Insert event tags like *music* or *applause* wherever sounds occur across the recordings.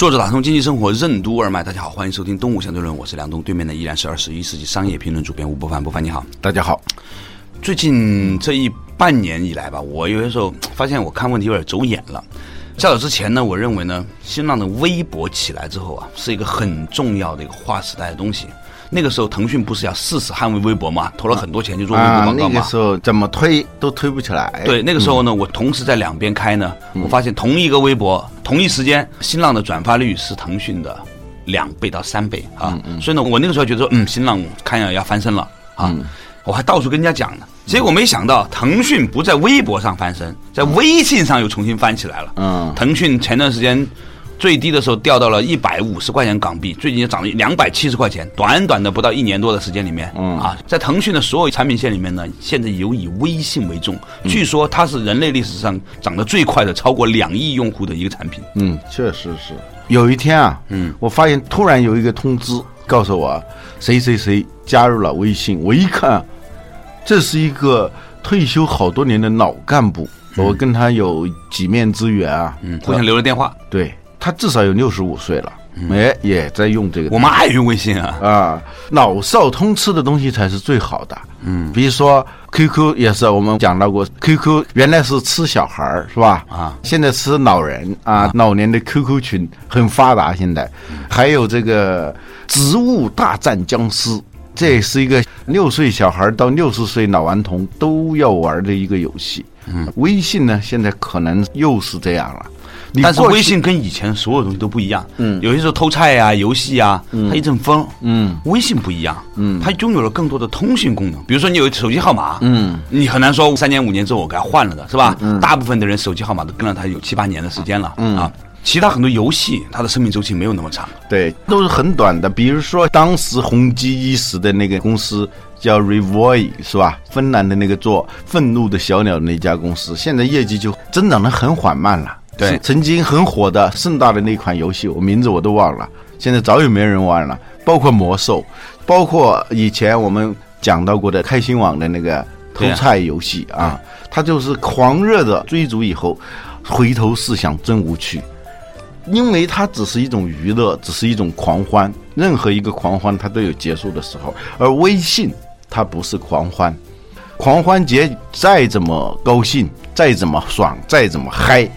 作者打通经济生活任督二脉，大家好，欢迎收听《东吴相对论》，我是梁东，对面的依然是二十一世纪商业评论主编吴伯凡，伯凡你好，大家好。最近这一半年以来吧，我有些时候发现我看问题有点走眼了。较早之前呢，我认为呢，新浪的微博起来之后啊，是一个很重要的一个划时代的东西。那个时候，腾讯不是要誓死捍卫微博嘛，投了很多钱去做微博广告嘛。那个时候怎么推都推不起来。对，那个时候呢，我同时在两边开呢，我发现同一个微博，同一时间，新浪的转发率是腾讯的两倍到三倍啊。所以呢，我那个时候觉得说，嗯，新浪看样要翻身了啊。我还到处跟人家讲呢，结果没想到腾讯不在微博上翻身，在微信上又重新翻起来了。嗯，腾讯前段时间。最低的时候掉到了一百五十块钱港币，最近涨了两百七十块钱，短短的不到一年多的时间里面，嗯啊，在腾讯的所有产品线里面呢，现在有以微信为重，据说它是人类历史上涨得最快的，超过两亿用户的一个产品。嗯，确实是。有一天啊，嗯，我发现突然有一个通知告诉我，谁谁谁加入了微信，我一看，这是一个退休好多年的老干部，我跟他有几面之缘啊，嗯，互相留了电话，对。他至少有六十五岁了，哎，也在用这个。我们爱用微信啊啊，老少通吃的东西才是最好的。嗯，比如说 QQ 也是，我们讲到过，QQ 原来是吃小孩儿是吧？啊，现在吃老人啊，老年的 QQ 群很发达。现在还有这个植物大战僵尸，这也是一个六岁小孩到六十岁老顽童都要玩的一个游戏。嗯，微信呢，现在可能又是这样了。但是微信跟以前所有东西都不一样，嗯，有些时候偷菜啊、游戏啊，它一阵风，嗯，微信不一样，嗯，它拥有了更多的通讯功能。比如说你有手机号码，嗯，你很难说三年五年之后我给它换了的是吧？嗯，大部分的人手机号码都跟了它有七八年的时间了，嗯啊，其他很多游戏它的生命周期没有那么长，对，都是很短的。比如说当时红极一时的那个公司叫 Revoy 是吧？芬兰的那个做愤怒的小鸟那家公司，现在业绩就增长的很缓慢了。对，曾经很火的盛大的那款游戏，我名字我都忘了，现在早已没人玩了。包括魔兽，包括以前我们讲到过的开心网的那个偷菜游戏啊，它就是狂热的追逐以后，回头是想真无趣，因为它只是一种娱乐，只是一种狂欢。任何一个狂欢，它都有结束的时候，而微信它不是狂欢，狂欢节再怎么高兴，再怎么爽，再怎么嗨。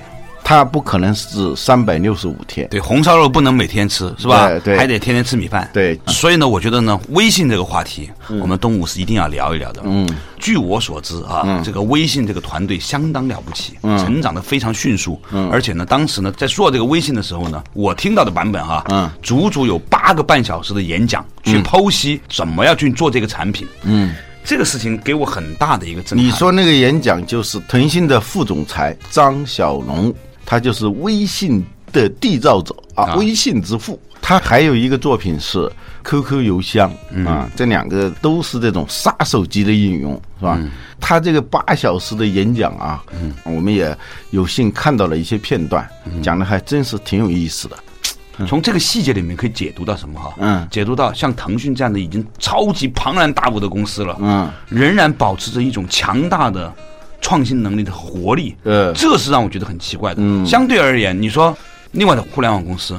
它不可能是三百六十五天，对，红烧肉不能每天吃，是吧？对，还得天天吃米饭。对，所以呢，我觉得呢，微信这个话题，我们东吴是一定要聊一聊的。嗯，据我所知啊，这个微信这个团队相当了不起，成长的非常迅速。嗯，而且呢，当时呢，在做这个微信的时候呢，我听到的版本哈，嗯，足足有八个半小时的演讲，去剖析怎么样去做这个产品。嗯，这个事情给我很大的一个震撼。你说那个演讲就是腾讯的副总裁张小龙。他就是微信的缔造者啊，微信之父。他还有一个作品是 QQ 邮箱啊，这两个都是这种杀手级的应用，是吧？他这个八小时的演讲啊，我们也有幸看到了一些片段，讲的还真是挺有意思的。从这个细节里面可以解读到什么哈？嗯，解读到像腾讯这样的已经超级庞然大物的公司了，嗯，仍然保持着一种强大的。创新能力的活力，呃，这是让我觉得很奇怪的。嗯，相对而言，你说另外的互联网公司，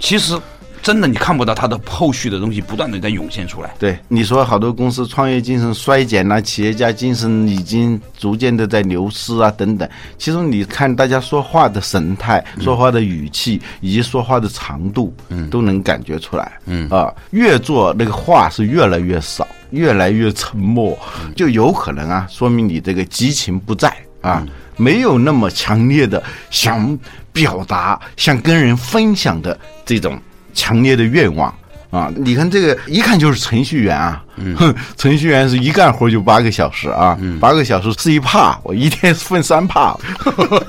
其实。真的，你看不到它的后续的东西不断的在涌现出来。对，你说好多公司创业精神衰减了，企业家精神已经逐渐的在流失啊，等等。其实你看大家说话的神态、说话的语气以及说话的长度，嗯，都能感觉出来。嗯啊，越做那个话是越来越少，越来越沉默，就有可能啊，说明你这个激情不在啊，没有那么强烈的想表达、想跟人分享的这种。强烈的愿望啊！你看这个，一看就是程序员啊。哼，程序员是一干活就八个小时啊，八个小时是一帕，我一天分三帕。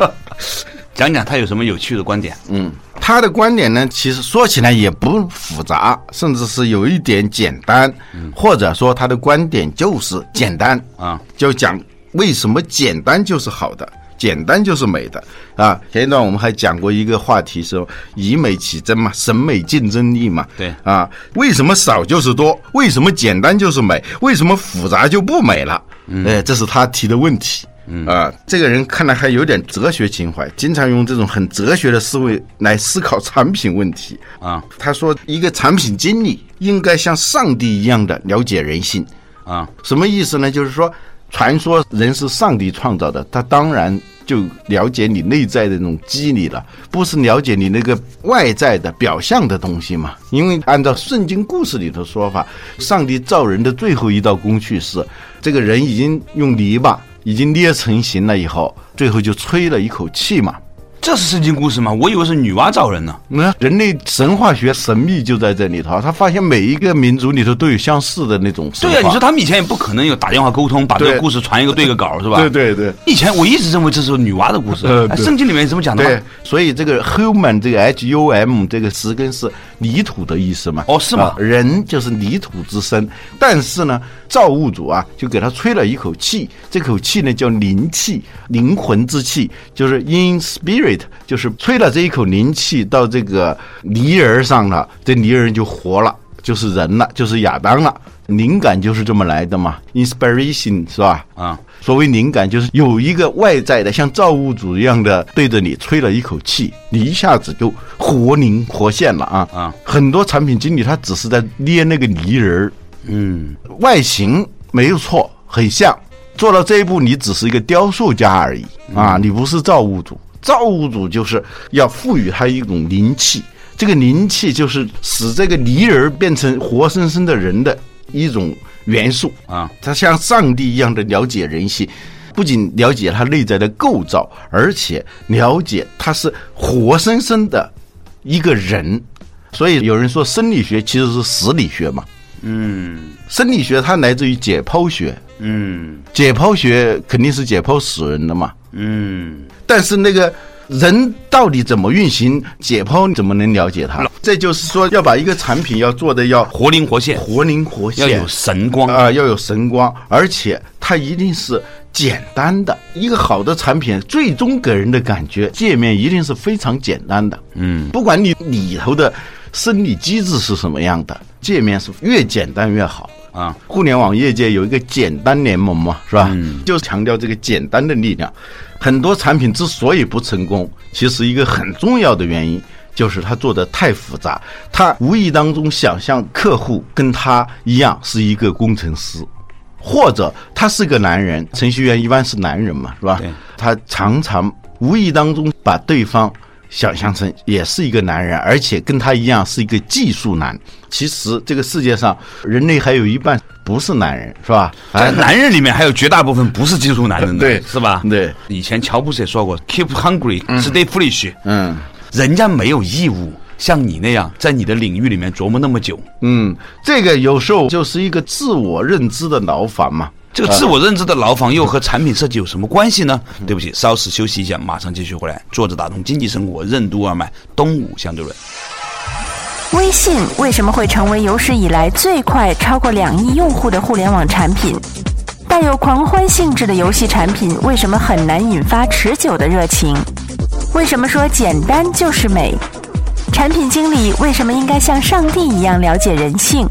*laughs* 讲讲他有什么有趣的观点？嗯，他的观点呢，其实说起来也不复杂，甚至是有一点简单，或者说他的观点就是简单啊，就讲为什么简单就是好的。简单就是美的啊！前一段我们还讲过一个话题，说以美起争嘛，审美竞争力嘛。对啊，为什么少就是多？为什么简单就是美？为什么复杂就不美了？哎，这是他提的问题。啊，这个人看来还有点哲学情怀，经常用这种很哲学的思维来思考产品问题啊。他说，一个产品经理应该像上帝一样的了解人性啊。什么意思呢？就是说。传说人是上帝创造的，他当然就了解你内在的那种机理了，不是了解你那个外在的表象的东西嘛？因为按照圣经故事里的说法，上帝造人的最后一道工序是，这个人已经用泥巴已经捏成型了以后，最后就吹了一口气嘛。这是圣经故事吗？我以为是女娲造人呢。那人类神话学神秘就在这里头，他发现每一个民族里头都有相似的那种。对呀，你说他们以前也不可能有打电话沟通，把这个故事传一个对个稿，是吧？对对对。以前我一直认为这是女娲的故事。呃，圣经里面怎么讲的？对，所以这个 human 这个 h u m 这个词根是泥土的意思嘛？哦，是吗？人就是泥土之身，但是呢，造物主啊，就给他吹了一口气，这口气呢叫灵气，灵魂之气，就是 in spirit，就是。吹了这一口灵气到这个泥人上了，这泥人就活了，就是人了，就是亚当了。灵感就是这么来的嘛，inspiration 是吧？啊，所谓灵感就是有一个外在的，像造物主一样的对着你吹了一口气，你一下子就活灵活现了啊！啊，很多产品经理他只是在捏那个泥人儿，嗯，外形没有错，很像。做到这一步，你只是一个雕塑家而已啊，你不是造物主。造物主就是要赋予他一种灵气，这个灵气就是使这个泥人变成活生生的人的一种元素啊！它像上帝一样的了解人性，不仅了解它内在的构造，而且了解它是活生生的一个人。所以有人说生理学其实是死理学嘛？嗯，生理学它来自于解剖学。嗯，解剖学肯定是解剖死人的嘛。嗯，但是那个人到底怎么运行？解剖怎么能了解它？这就是说，要把一个产品要做的要活灵活现，活灵活现，要有神光啊，要有神光，而且它一定是简单的。一个好的产品，最终给人的感觉界面一定是非常简单的。嗯，不管你里头的生理机制是什么样的，界面是越简单越好。啊，互联网业界有一个简单联盟嘛，是吧？嗯，就是强调这个简单的力量。很多产品之所以不成功，其实一个很重要的原因就是他做的太复杂。他无意当中想象客户跟他一样是一个工程师，或者他是个男人，程序员一般是男人嘛，是吧？他常常无意当中把对方。想象成也是一个男人，而且跟他一样是一个技术男。其实这个世界上，人类还有一半不是男人，是吧？在男人里面，还有绝大部分不是技术男人的，对，是吧？对。以前乔布斯也说过：“Keep hungry, stay foolish。”嗯，人家没有义务像你那样在你的领域里面琢磨那么久。嗯，这个有时候就是一个自我认知的牢房嘛。这个自我认知的牢房又和产品设计有什么关系呢？对不起，稍事休息一下，马上继续回来。坐着打通经济生活任督二脉，东吴相对论。微信为什么会成为有史以来最快超过两亿用户的互联网产品？带有狂欢性质的游戏产品为什么很难引发持久的热情？为什么说简单就是美？产品经理为什么应该像上帝一样了解人性？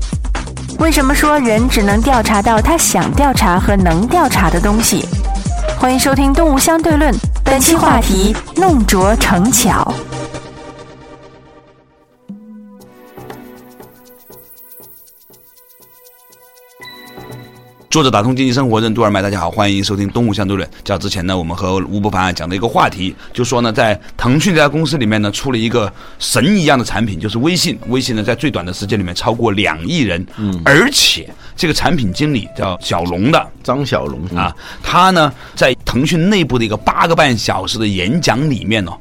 为什么说人只能调查到他想调查和能调查的东西？欢迎收听《动物相对论》，本期话题：弄拙成巧。作者打通经济生活任督二脉，大家好，欢迎收听《东吴相对论》。较之前呢，我们和吴伯凡讲的一个话题，就说呢，在腾讯这家公司里面呢，出了一个神一样的产品，就是微信。*laughs* 微信呢，在最短的时间里面超过两亿人，嗯，而且这个产品经理叫小龙的张小龙啊，他呢，在腾讯内部的一个八个半小时的演讲里面呢。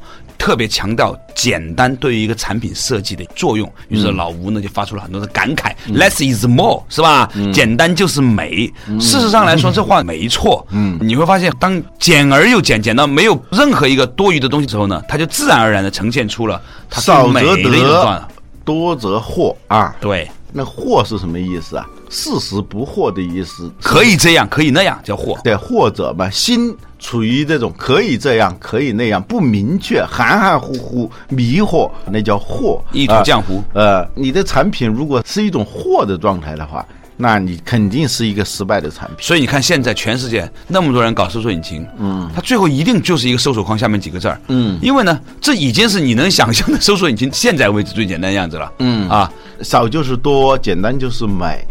特别强调简单对于一个产品设计的作用。于是老吴呢就发出了很多的感慨、l e s s is more，是吧？简单就是美。事实上来说，这话没错。嗯，你会发现，当简而又简，简到没有任何一个多余的东西之后呢，它就自然而然的呈现出了它最美少则得，。多则惑啊。对，那惑是什么意思啊？事实不惑的意思。可以这样，可以那样，叫惑。对，或者嘛，心处于这种可以这样，可以那样，不明确、含含糊糊、迷惑，那叫惑。意图啊浆糊呃，你的产品如果是一种惑的状态的话，那你肯定是一个失败的产品。所以你看，现在全世界那么多人搞搜索引擎，嗯，它最后一定就是一个搜索框下面几个字儿，嗯，因为呢，这已经是你能想象的搜索引擎现在为止最简单的样子了，嗯啊，少就是多，简单就是美，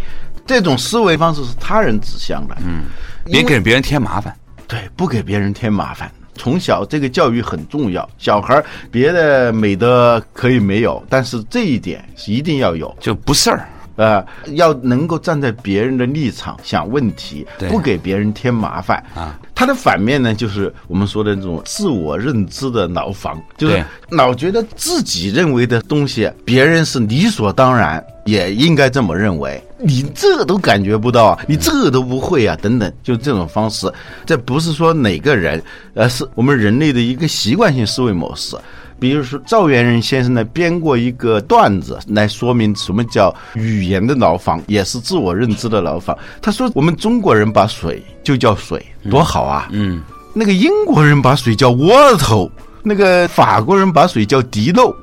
这种思维方式是他人指向的。嗯，别给别人添麻烦。对，不给别人添麻烦。从小这个教育很重要，小孩儿别的美德可以没有，但是这一点是一定要有。就不事儿，呃，要能够站在别人的立场想问题对，不给别人添麻烦啊。它的反面呢，就是我们说的这种自我认知的牢房，就是老觉得自己认为的东西，别人是理所当然，也应该这么认为。你这都感觉不到啊，你这都不会啊，等等，就这种方式，这不是说哪个人，而是我们人类的一个习惯性思维模式。比如说，赵元任先生呢编过一个段子来说明什么叫语言的牢房，也是自我认知的牢房。他说，我们中国人把水就叫水，多好啊！嗯，那个英国人把水叫 water，那个法国人把水叫滴漏。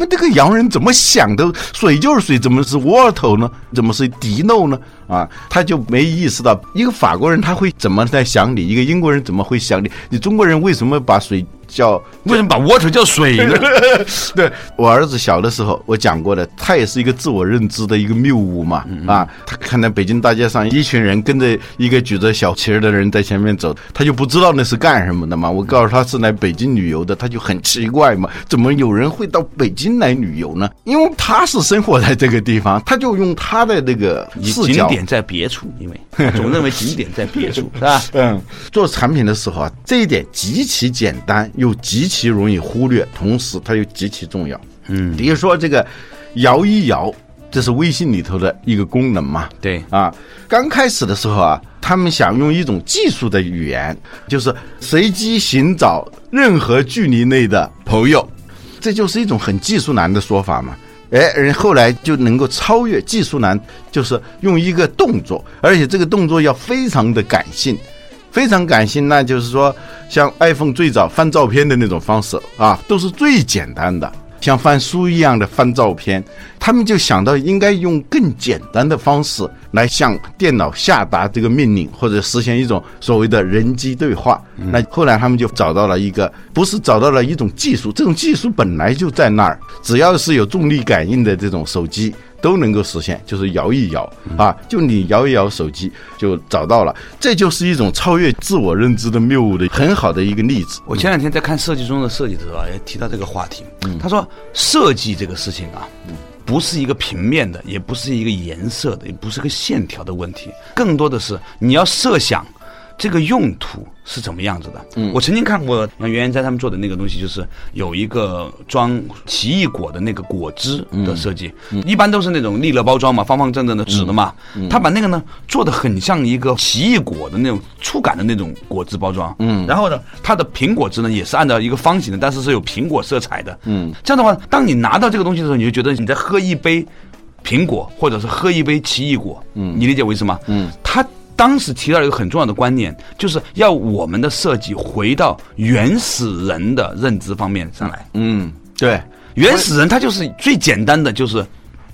他们这个洋人怎么想的？水就是水，怎么是 water 呢？怎么是滴漏呢？啊，他就没意识到，一个法国人他会怎么在想你，一个英国人怎么会想你？你中国人为什么把水叫为什么把 water 叫水呢？*laughs* 对我儿子小的时候，我讲过的，他也是一个自我认知的一个谬误嘛。啊，他看到北京大街上一群人跟着一个举着小旗儿的人在前面走，他就不知道那是干什么的嘛。我告诉他是来北京旅游的，他就很奇怪嘛，怎么有人会到北京来旅游呢？因为他是生活在这个地方，他就用他的那个视角。景点在别处，因为 *laughs* 总认为景点在别处，*laughs* 是吧？嗯，做产品的时候啊，这一点极其简单，又极其容易忽略，同时它又极其重要。嗯，比如说这个摇一摇，这是微信里头的一个功能嘛。对啊，刚开始的时候啊，他们想用一种技术的语言，就是随机寻找任何距离内的朋友，这就是一种很技术难的说法嘛。哎，人后来就能够超越技术难，就是用一个动作，而且这个动作要非常的感性，非常感性，那就是说，像 iPhone 最早翻照片的那种方式啊，都是最简单的，像翻书一样的翻照片。他们就想到应该用更简单的方式来向电脑下达这个命令，或者实现一种所谓的人机对话。那后来他们就找到了一个，不是找到了一种技术，这种技术本来就在那儿，只要是有重力感应的这种手机。都能够实现，就是摇一摇啊，就你摇一摇手机就找到了，这就是一种超越自我认知的谬误的很好的一个例子。我前两天在看设计中的设计的时候啊，也提到这个话题。他说，设计这个事情啊，不是一个平面的，也不是一个颜色的，也不是个线条的问题，更多的是你要设想这个用途是怎么样子的。嗯，我曾经看过像袁元斋他们做的那个东西，就是有一个装奇异果的那个果汁的设计，一般都是那种利乐包装嘛，方方正正的纸的嘛。嗯他把那个呢做的很像一个奇异果的那种触感的那种果汁包装。嗯，然后呢，它的苹果汁呢也是按照一个方形的，但是是有苹果色彩的。嗯，这样的话，当你拿到这个东西的时候，你就觉得你在喝一杯苹果，或者是喝一杯奇异果。嗯，你理解我意思吗？嗯，他。当时提到一个很重要的观念，就是要我们的设计回到原始人的认知方面上来。嗯，对，原始人他就是最简单的，就是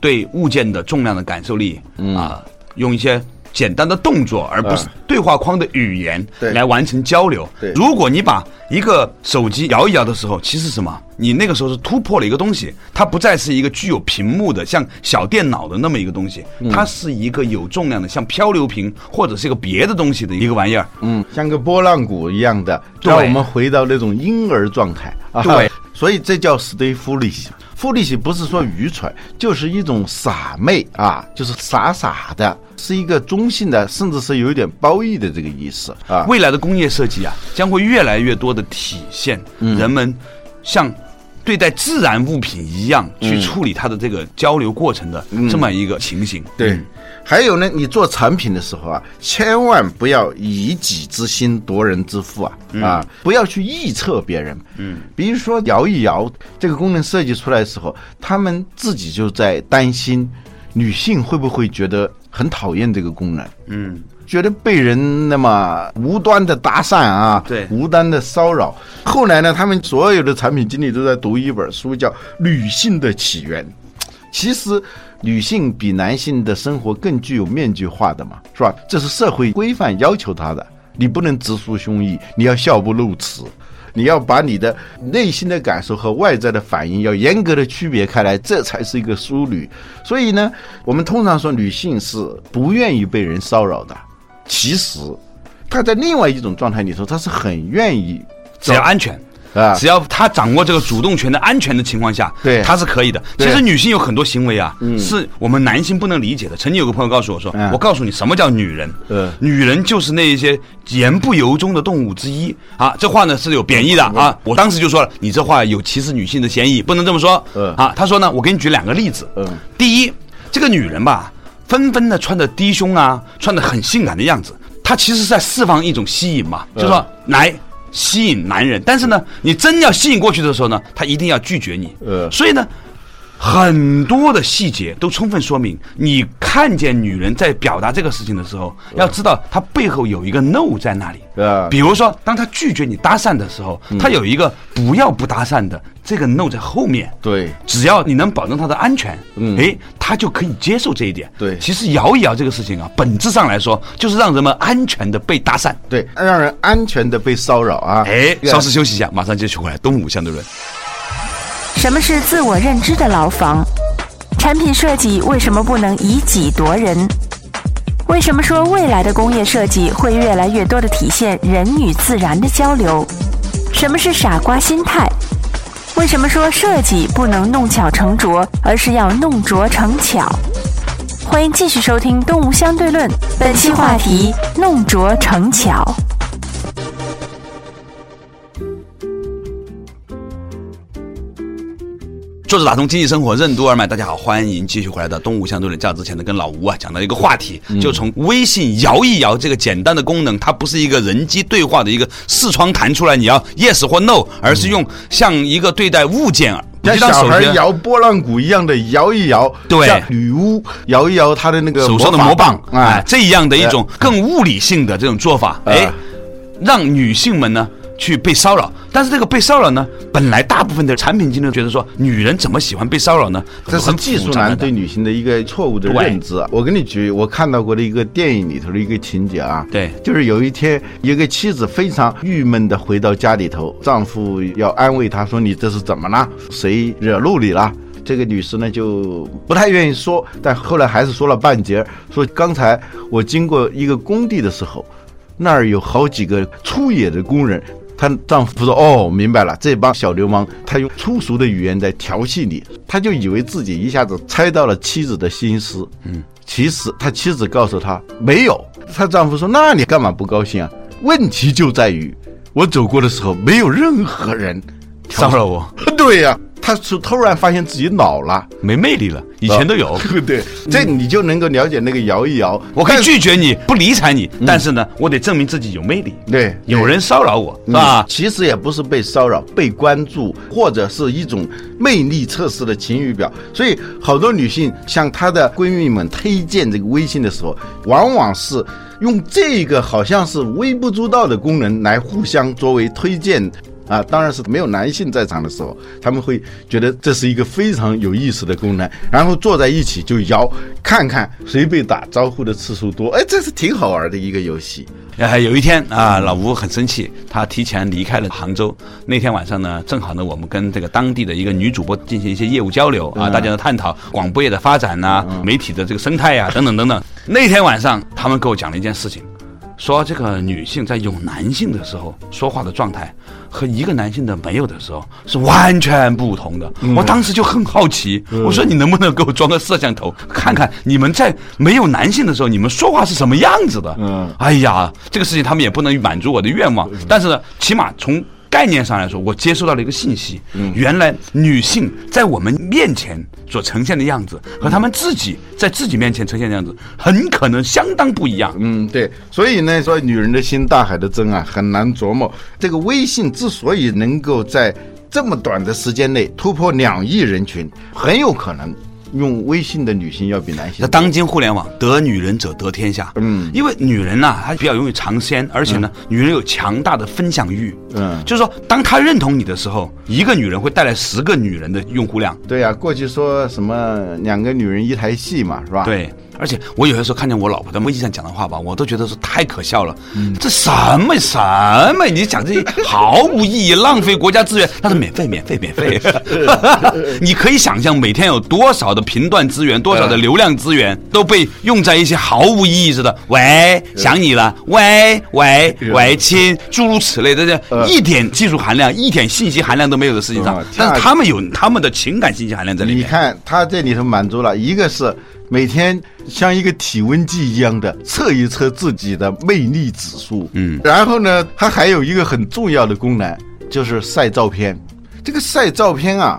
对物件的重量的感受力啊，用一些简单的动作，而不是对话框的语言对。来完成交流。对。如果你把一个手机摇一摇的时候，其实什么？你那个时候是突破了一个东西，它不再是一个具有屏幕的像小电脑的那么一个东西，它是一个有重量的像漂流瓶或者是一个别的东西的一个玩意儿。嗯，像个波浪鼓一样的，对。让我们回到那种婴儿状态。啊。对，所以这叫 stay foolish。foolish 不是说愚蠢，就是一种傻妹啊，就是傻傻的，是一个中性的，甚至是有一点褒义的这个意思啊。未来的工业设计啊，将会越来越多的体现人们向对待自然物品一样去处理它的这个交流过程的这么一个情形。对，还有呢，你做产品的时候啊，千万不要以己之心夺人之腹啊、啊，不要去臆测别人。嗯，比如说摇一摇这个功能设计出来的时候，他们自己就在担心女性会不会觉得很讨厌这个功能。嗯，觉得被人那么无端的搭讪啊，对无端的骚扰。后来呢，他们所有的产品经理都在读一本书，叫《女性的起源》。其实，女性比男性的生活更具有面具化的嘛，是吧？这是社会规范要求她的，你不能直抒胸臆，你要笑不露齿。你要把你的内心的感受和外在的反应要严格的区别开来，这才是一个淑女。所以呢，我们通常说女性是不愿意被人骚扰的，其实他在另外一种状态里头，他是很愿意只要安全。啊只要她掌握这个主动权的安全的情况下，对她是可以的。其实女性有很多行为啊，是我们男性不能理解的。曾经有个朋友告诉我说嗯：“我告诉你什么叫女人，嗯女人就是那一些言不由衷的动物之一啊。”这话呢是有贬义的啊。我当时就说了，你这话有歧视女性的嫌疑，不能这么说。嗯啊，他说呢，我给你举两个例子。嗯第一，这个女人吧，纷纷的穿着低胸啊，穿的很性感的样子，她其实是在释放一种吸引嘛，就说来吸引男人。但是呢，你真要吸引过去的时候呢，他一定要拒绝你。呃所以呢。很多的细节都充分说明，你看见女人在表达这个事情的时候，要知道她背后有一个 no 在那里。啊比如说，当她拒绝你搭讪的时候，她有一个不要不搭讪的这个 no 在后面。对只要你能保证她的安全，嗯诶，她就可以接受这一点。对其实摇一摇这个事情啊，本质上来说就是让人们安全的被搭讪。对，让人安全的被骚扰啊。哎，稍事休息一下，马上继续回来。东吴相对论，什么是自我认知的牢房？产品设计为什么不能以己夺人？为什么说未来的工业设计会越来越多的体现人与自然的交流？什么是傻瓜心态？为什么说设计不能弄巧成拙，而是要弄拙成巧？欢迎继续收听《东吴相对论》，本期话题：弄拙成巧。作者打通经济生活任督二脉，大家好，欢迎继续回来到东吴相对论。较之前呢，跟老吴啊讲到一个话题，就从微信摇一摇这个简单的功能，它不是一个人机对话的一个视窗弹出来，你要 yes 或 no，而是用像一个对待物件，不像小孩摇拨浪鼓一样的摇一摇，对像女巫摇一摇她的那个手上的魔棒，哎哎，，这样的一种更物理性的这种做法，哎哎，让女性们呢去被骚扰。但是这个被骚扰呢，本来大部分的产品经理觉得说，女人怎么喜欢被骚扰呢？这是技术男对女性的一个错误的认知啊！我给你举我看到过的一个电影里头的一个情节啊，对就是有一天，一个妻子非常郁闷的回到家里头，丈夫要安慰她说：“你这是怎么了？谁惹怒你了？”这个女士呢就不太愿意说，但后来还是说了半截，说刚才我经过一个工地的时候，那儿有好几个粗野的工人。她丈夫说：“哦，明白了，这帮小流氓，他用粗俗的语言在调戏你。”他就以为自己一下子猜到了妻子的心思。嗯，其实他妻子告诉他没有。她丈夫说：“那你干嘛不高兴啊？问题就在于我走过的时候，没有任何人骚扰我，*laughs* 对呀、他是突然发现自己老了，没魅力了，以前都有。*laughs* 对不对？这你就能够了解那个摇一摇。我可以拒绝你，不理睬你，但是呢，我得证明自己有魅力。对有人骚扰我，是吧？其实也不是被骚扰、被关注，或者是一种魅力测试的晴雨表。所以，好多女性向她的闺蜜们推荐这个微信的时候，往往是用这个好像是微不足道的功能来互相作为推荐。啊，当然是没有男性在场的时候，他们会觉得这是一个非常有意思的功能，然后坐在一起就摇，看看谁被打招呼的次数多。哎，这是挺好玩的一个游戏。呃，有一天啊，老吴很生气，他提前离开了杭州。那天晚上呢，正好呢，我们跟这个当地的一个女主播进行一些业务交流啊，大家呢探讨广播业的发展呐、媒体的这个生态呀、等等等等。那天晚上，他们给我讲了一件事情，说这个女性在有男性的时候说话的状态，和一个男性的没有的时候是完全不同的。我当时就很好奇，我说你能不能给我装个摄像头，看看你们在没有男性的时候，你们说话是什么样子的？嗯。哎呀，这个事情他们也不能满足我的愿望，但是呢，起码从概念上来说，我接收到了一个信息，原来女性在我们面前所呈现的样子，和他们自己在自己面前呈现的样子，很可能相当不一样。嗯，对，所以呢，说女人的心大海的针啊，很难琢磨。这个微信之所以能够在这么短的时间内突破两亿人群，很有可能用微信的女性要比男性那。当今互联网，得女人者得天下。嗯因为女人呐、她比较容易尝鲜，而且呢，女人有强大的分享欲。嗯就是说，当他认同你的时候，一个女人会带来十个女人的用户量。对呀、过去说什么两个女人一台戏嘛，是吧？，对，而且我有些时候看见我老婆在微信上讲的话吧，我都觉得是太可笑了。嗯这什么什么？你讲这些毫无意义，浪费国家资源。但是免费，免费，免费。*laughs* 你可以想象每天有多少的频段资源，多少的流量资源都被用在一些毫无意义似的。喂，想你了。喂喂喂，亲，诸如此类的，这一点技术含量、一点信息含量都没有的事情上呃，但是他们有他们的情感信息含量在里面。你看他这里头满足了一个是每天像一个体温计一样的测一测自己的魅力指数，嗯然后呢，它还有一个很重要的功能，就是晒照片。这个晒照片啊，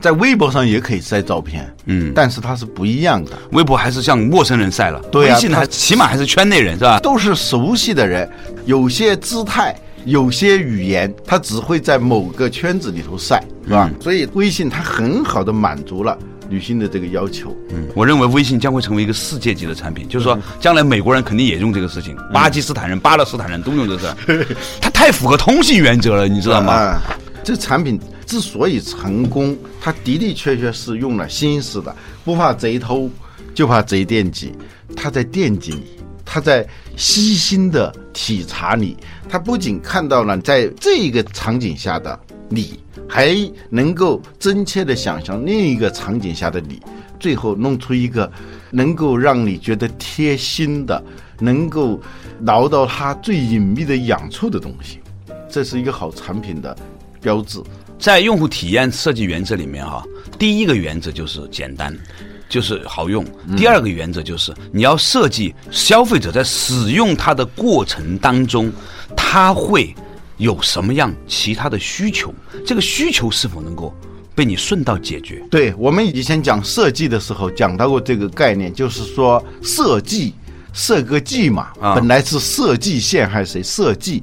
在微博上也可以晒照片，嗯但是它是不一样的。微博还是向陌生人晒了，对啊微信还起码还是圈内人是吧？都是熟悉的人，有些姿态，有些语言，它只会在某个圈子里头晒，是吧？所以微信它很好的满足了女性的这个要求。嗯，我认为微信将会成为一个世界级的产品，就是说将来美国人肯定也用这个事情，巴基斯坦人、巴勒斯坦人都用这个事儿，它太符合通信原则了，你知道吗？*laughs* 啊，这产品之所以成功，它的的确确是用了心思的，不怕贼偷，就怕贼惦记。他在惦记你，他在细心的体察你。他不仅看到了在这一个场景下的你，还能够真切的想象另一个场景下的你，最后弄出一个能够让你觉得贴心的，能够挠到他最隐秘的痒处的东西。这是一个好产品的标志。在用户体验设计原则里面哈、第一个原则就是简单，就是好用；第二个原则就是你要设计消费者在使用它的过程当中，他会有什么样其他的需求，这个需求是否能够被你顺道解决。对我们以前讲设计的时候讲到过这个概念，就是说设计设个计嘛，啊。本来是设计陷害谁？设计？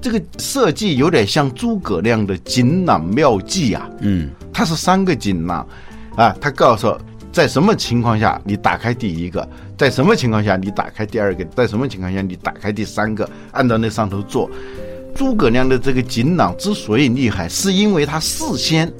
这个设计有点像诸葛亮的锦囊妙计啊，嗯，他是三个锦囊。啊，他告诉在什么情况下你打开第一个，在什么情况下你打开第二个，在什么情况下你打开第三个，按照那上头做。诸葛亮的这个锦囊之所以厉害，是因为他事先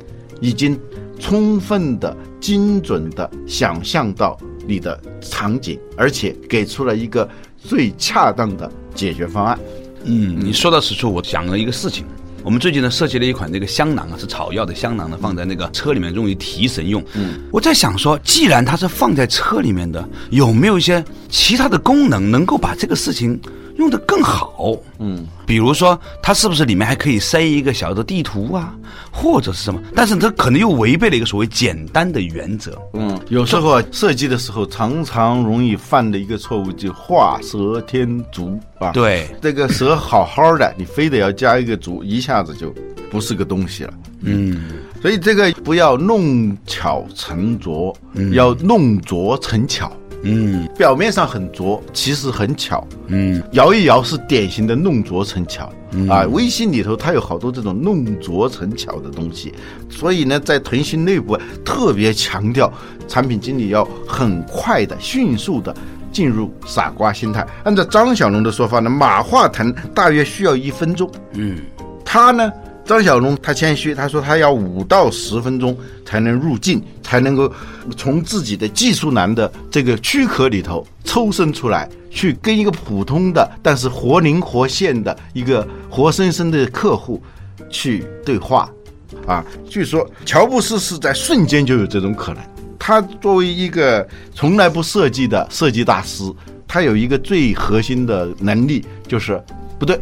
已经充分的、精准的想象到你的场景，而且给出了一个最恰当的解决方案。嗯，你说到此处，我想了一个事情。我们最近呢设计了一款这个香囊啊，是草药的香囊呢，放在那个车里面用于提神用。嗯，我在想说，既然它是放在车里面的，有没有一些其他的功能能够把这个事情用的更好？嗯，比如说它是不是里面还可以塞一个小的地图啊，或者是什么？但是它可能又违背了一个所谓简单的原则。嗯，有时候啊，设计的时候常常容易犯的一个错误，就画蛇添足啊。，对，这个蛇好好的，你非得要加一个足，一下子就不是个东西了。嗯，所以这个不要弄巧成拙，要弄拙成巧。嗯表面上很拙，其实很巧。嗯摇一摇是典型的弄拙成巧、啊！微信里头它有好多这种弄拙成巧的东西，所以呢，在腾讯内部特别强调产品经理要很快的、迅速的进入傻瓜心态。按照张小龙的说法呢，马化腾大约需要一分钟，嗯他呢，张小龙他谦虚，他说他要五到十分钟才能入境，才能够从自己的技术男的这个躯壳里头抽身出来，去跟一个普通的但是活灵活现的一个活生生的客户去对话。啊，据说乔布斯是在瞬间就有这种可能。他作为一个从来不设计的设计大师，他有一个最核心的能力，就是不对，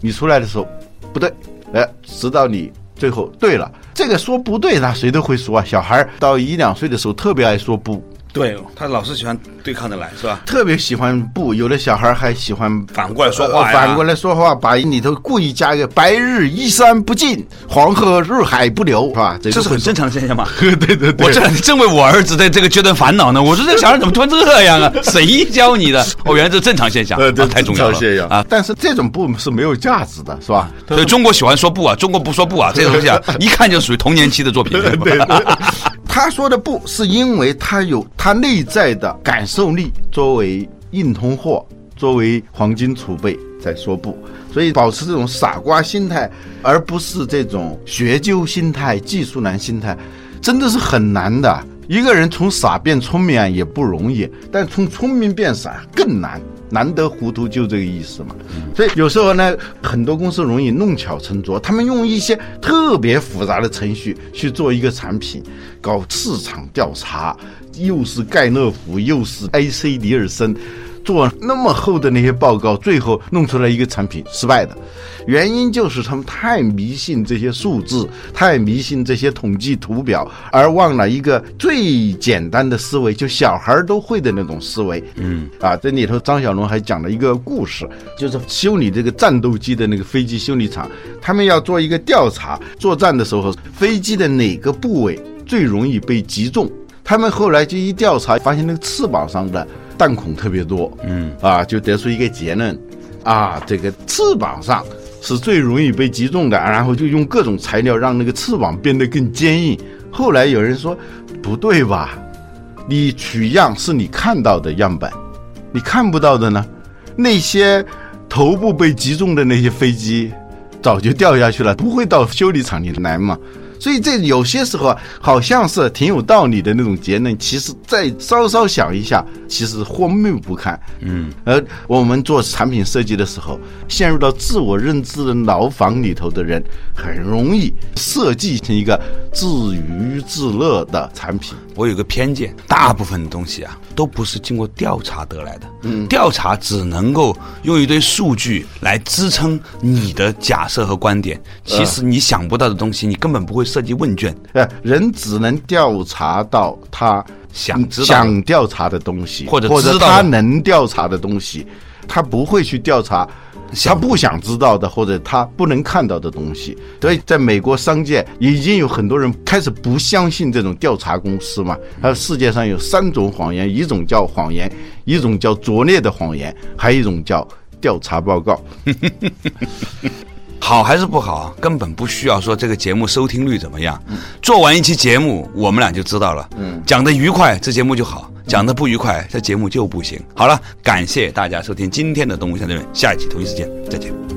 你出来的时候不对，哎，直到你最后对了。这个说不对，那谁都会说啊。小孩到一两岁的时候特别爱说不，对他老是喜欢对抗着来，是吧？特别喜欢不，有的小孩还喜欢反过来说话呃反过来说话，把里头故意加一个“白日依山不尽，黄河入海不流”，是吧？这这是很正常的现象嘛。*laughs* 对对对，我这两天正为我儿子在这个阶段烦恼呢。我说这个小孩怎么突然这样啊？*laughs* 谁教你的？哦，原来这是正常现象，呃，对啊太重要了现象啊！但是这种不是没有价值的，是吧？所以中国喜欢说不啊，中国不说不啊，这个东西啊，*laughs* 一看就属于童年期的作品。对他说的不是因为他有他内在的感受力作为硬通货，作为黄金储备在说不，所以保持这种傻瓜心态，而不是这种学究心态、技术男心态，真的是很难的。一个人从傻变聪明啊也不容易，但从聪明变傻更难。难得糊涂就这个意思嘛，所以有时候呢，很多公司容易弄巧成拙，他们用一些特别复杂的程序去做一个产品，搞市场调查，又是盖勒福，又是 AC 迪尔森，做那么厚的那些报告，最后弄出来一个产品失败的，原因就是他们太迷信这些数字，太迷信这些统计图表，而忘了一个最简单的思维，就小孩都会的那种思维。嗯，啊，这里头张小龙还讲了一个故事，就是修理这个战斗机的那个飞机修理厂，他们要做一个调查，作战的时候飞机的哪个部位最容易被击中。他们后来就一调查，发现那个翅膀上的弹孔特别多，嗯，啊，就得出一个结论，啊，这个翅膀上是最容易被击中的，然后就用各种材料让那个翅膀变得更坚硬。后来有人说，不对吧？你取样是你看到的样本，你看不到的呢？那些头部被击中的那些飞机，早就掉下去了，不会到修理厂里来嘛。所以这有些时候啊好像是挺有道理的那种结论，其实再稍稍想一下，其实荒谬不堪。嗯，而我们做产品设计的时候，陷入到自我认知的牢房里头的人，很容易设计成一个自娱自乐的产品。我有个偏见，大部分的东西啊，都不是经过调查得来的。嗯，调查只能够用一堆数据来支撑你的假设和观点。其实你想不到的东西，你根本不会设计问卷。呃，人只能调查到他想知道想调查的东西，或者或者他能调查的东西，他不会去调查他不想知道的或者他不能看到的东西。所以，在美国商界已经有很多人开始不相信这种调查公司嘛。还有世界上有三种谎言，一种叫谎言，一种叫拙劣的谎言，还有一种叫调查报告。*laughs* 好还是不好，根本不需要说这个节目收听率怎么样。做完一期节目，我们俩就知道了。嗯，讲的愉快，这节目就好；讲的不愉快，这节目就不行。好了，感谢大家收听今天的《动物相对论》，下一期同一时间再见。